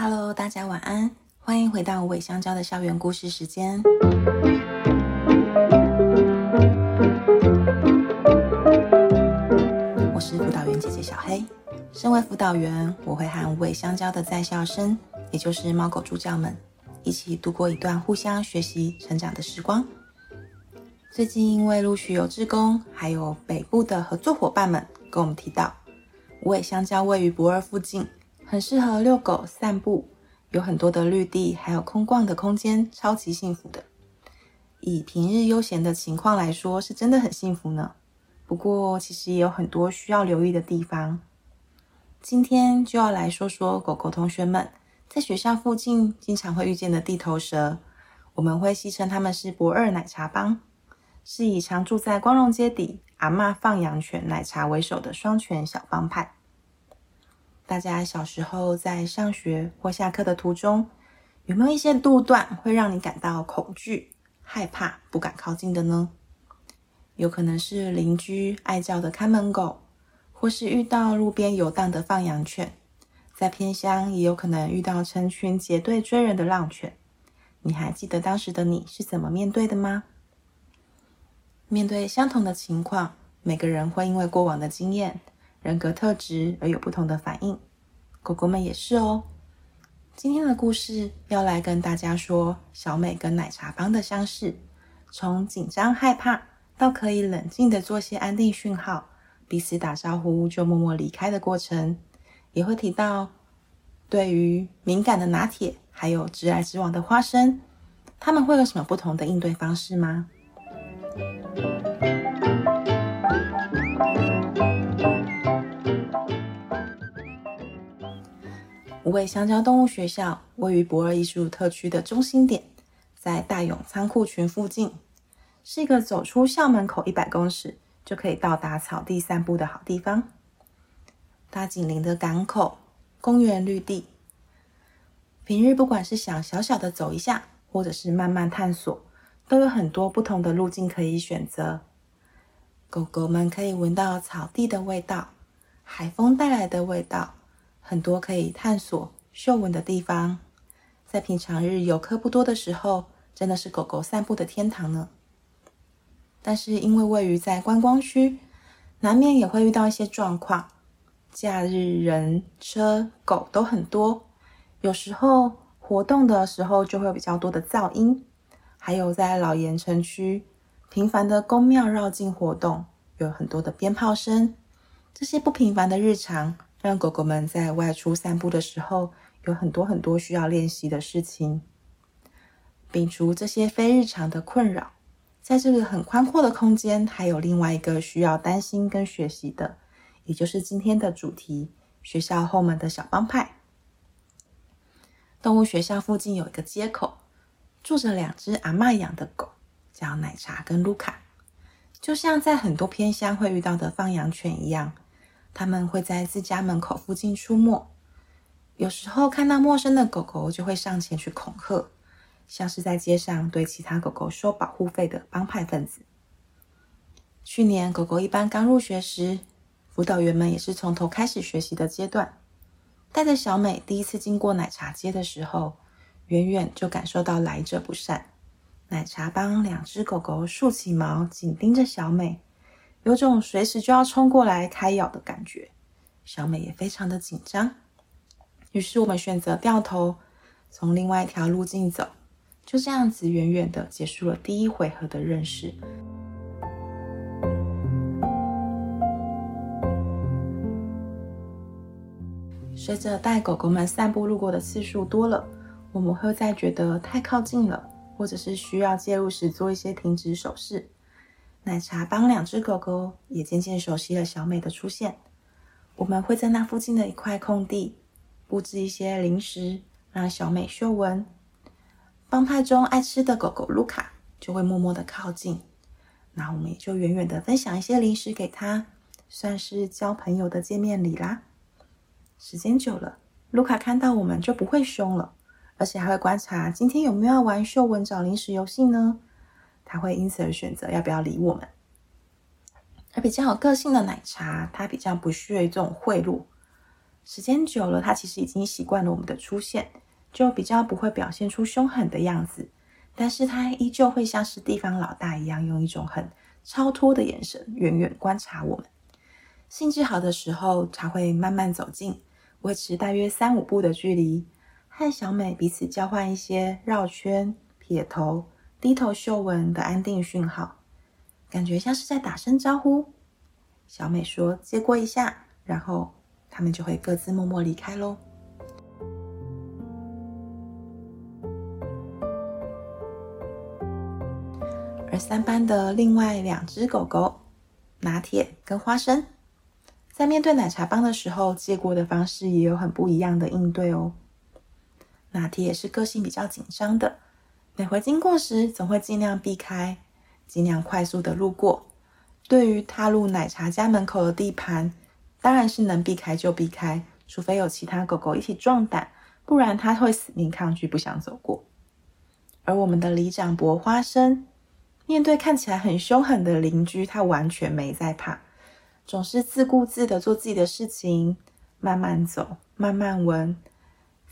Hello，大家晚安，欢迎回到无尾香蕉的校园故事时间。我是辅导员姐姐小黑。身为辅导员，我会和无尾香蕉的在校生，也就是猫狗助教们，一起度过一段互相学习、成长的时光。最近因为陆续有志工，还有北部的合作伙伴们跟我们提到，无尾香蕉位于博二附近，很适合遛狗散步，有很多的绿地，还有空旷的空间，超级幸福的。以平日悠闲的情况来说，是真的很幸福呢。不过，其实也有很多需要留意的地方。今天就要来说说狗狗同学们在学校附近经常会遇见的地头蛇，我们会戏称他们是驳二奶茶帮。是以常住在光荣街底阿嬷放羊犬奶茶为首的双犬小帮派。大家小时候在上学或下课的途中，有没有一些路段会让你感到恐惧、害怕、不敢靠近的呢？有可能是邻居爱叫的看门狗，或是遇到路边游荡的放羊犬，在偏乡也有可能遇到成群结队追人的浪犬。你还记得当时的你是怎么面对的吗？面对相同的情况，每个人会因为过往的经验、人格特质而有不同的反应。狗狗们也是哦。今天的故事要来跟大家说小美跟奶茶帮的相似，从紧张害怕到可以冷静的做些安定讯号，彼此打招呼就默默离开的过程。也会提到对于敏感的拿铁，还有直来直往的花生，他们会有什么不同的应对方式吗？五位香蕉动物学校位于博二艺术特区的中心点，在大勇仓库群附近，是一个走出校门口一百公尺就可以到达草地散步的好地方。它紧邻的港口、公园绿地，平日不管是想小小的走一下，或者是慢慢探索，都有很多不同的路径可以选择。狗狗们可以闻到草地的味道，海风带来的味道。很多可以探索、嗅闻的地方，在平常日游客不多的时候，真的是狗狗散步的天堂呢。但是因为位于在观光区，难免也会遇到一些状况。假日人车狗都很多，有时候活动的时候就会有比较多的噪音，还有在老盐城区频繁的宫庙绕境活动，有很多的鞭炮声，这些不平凡的日常。让狗狗们在外出散步的时候，有很多很多需要练习的事情。摒除这些非日常的困扰，在这个很宽阔的空间，还有另外一个需要担心跟学习的，也就是今天的主题——学校后门的小帮派。动物学校附近有一个街口，住着两只阿嬷养的狗，叫奶茶跟卢卡，就像在很多偏乡会遇到的放羊犬一样。他们会在自家门口附近出没，有时候看到陌生的狗狗就会上前去恐吓，像是在街上对其他狗狗收保护费的帮派分子。去年狗狗一般刚入学时，辅导员们也是从头开始学习的阶段，带着小美第一次经过奶茶街的时候，远远就感受到来者不善。奶茶帮两只狗狗竖起毛，紧盯着小美。有种随时就要冲过来开咬的感觉，小美也非常的紧张。于是我们选择掉头，从另外一条路径走，就这样子远远的结束了第一回合的认识。随着带狗狗们散步路过的次数多了，我们会再觉得太靠近了，或者是需要介入时做一些停止手势。奶茶帮两只狗狗也渐渐熟悉了小美的出现。我们会在那附近的一块空地布置一些零食，让小美嗅闻。帮派中爱吃的狗狗卢卡就会默默的靠近，那我们也就远远的分享一些零食给他，算是交朋友的见面礼啦。时间久了，卢卡看到我们就不会凶了，而且还会观察今天有没有玩嗅闻找零食游戏呢？他会因此而选择要不要理我们，而比较有个性的奶茶，他比较不屑于这种贿赂，时间久了，它其实已经习惯了我们的出现，就比较不会表现出凶狠的样子。但是它依旧会像是地方老大一样，用一种很超脱的眼神远远观察我们。兴致好的时候，它会慢慢走近，维持大约三五步的距离，和小美彼此交换一些绕圈、撇头、低头嗅闻的安定讯号，感觉像是在打声招呼。小美说：“借过一下。”然后他们就会各自默默离开喽。而三班的另外两只狗狗，拿铁跟花生，在面对奶茶帮的时候，借过的方式也有很不一样的应对哦。拿铁也是个性比较紧张的，每回经过时总会尽量避开，尽量快速的路过。对于踏入奶茶家门口的地盘，当然是能避开就避开，除非有其他狗狗一起壮胆，不然它会死命抗拒，不想走过。而我们的里长伯花生，面对看起来很凶狠的邻居，他完全没在怕，总是自顾自的做自己的事情，慢慢走，慢慢闻。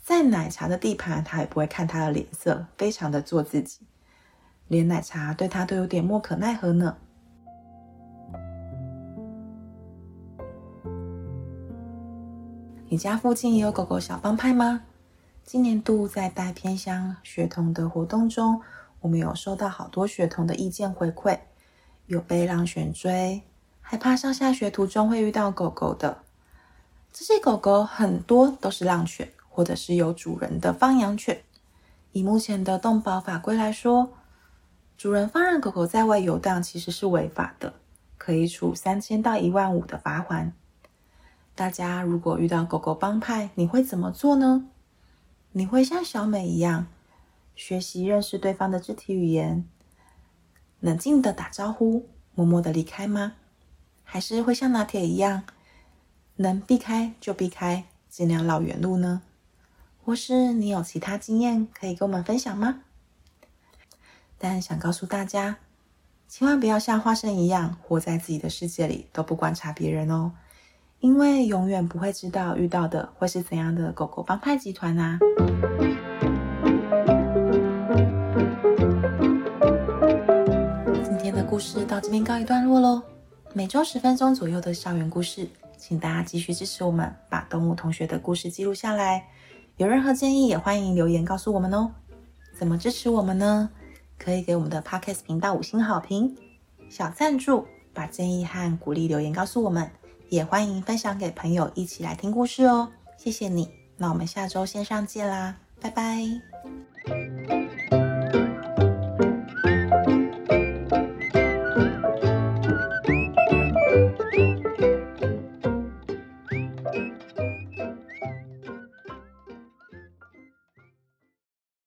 在奶茶的地盘，他也不会看他的脸色，非常的做自己，连奶茶对他都有点莫可奈何呢。你家附近也有狗狗小帮派吗？今年度在带偏乡学童的活动中，我们有收到好多学童的意见回馈，有被浪犬追，害怕上下学途中会遇到狗狗的。这些狗狗很多都是浪犬，或者是有主人的放养犬。以目前的动保法规来说，主人放任狗狗在外游荡其实是违法的，可以处三千到一万五的罚锾。大家如果遇到狗狗帮派，你会怎么做呢？你会像小美一样学习认识对方的肢体语言，冷静的打招呼，默默的离开吗？还是会像拿铁一样，能避开就避开，尽量绕远路呢？或是你有其他经验可以跟我们分享吗？但想告诉大家，千万不要像花生一样，活在自己的世界里，都不观察别人哦。因为永远不会知道遇到的会是怎样的狗狗帮派集团啊！今天的故事到这边告一段落喽。每周十分钟左右的校园故事，请大家继续支持我们，把动物同学的故事记录下来。有任何建议也欢迎留言告诉我们哦。怎么支持我们呢？可以给我们的 Podcast 频道五星好评、小赞助，把建议和鼓励留言告诉我们。也欢迎分享给朋友一起来听故事哦，谢谢你。那我们下周线上见啦，拜拜。